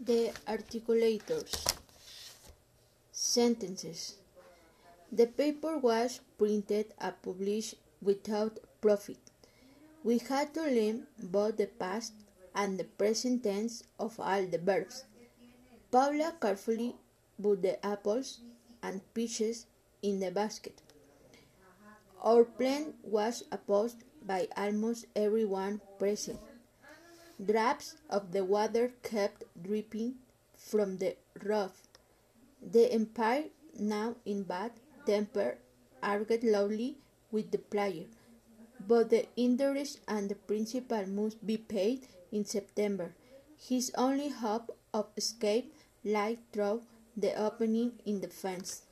The articulators. Sentences. The paper was printed and published without profit. We had to learn both the past and the present tense of all the verbs. Paula carefully put the apples and peaches in the basket. Our plan was opposed by almost everyone present. Drops of the water kept dripping from the roof. The empire, now in bad temper, argued loudly with the player, but the interest and the principal must be paid in September. His only hope of escape lay through the opening in the fence.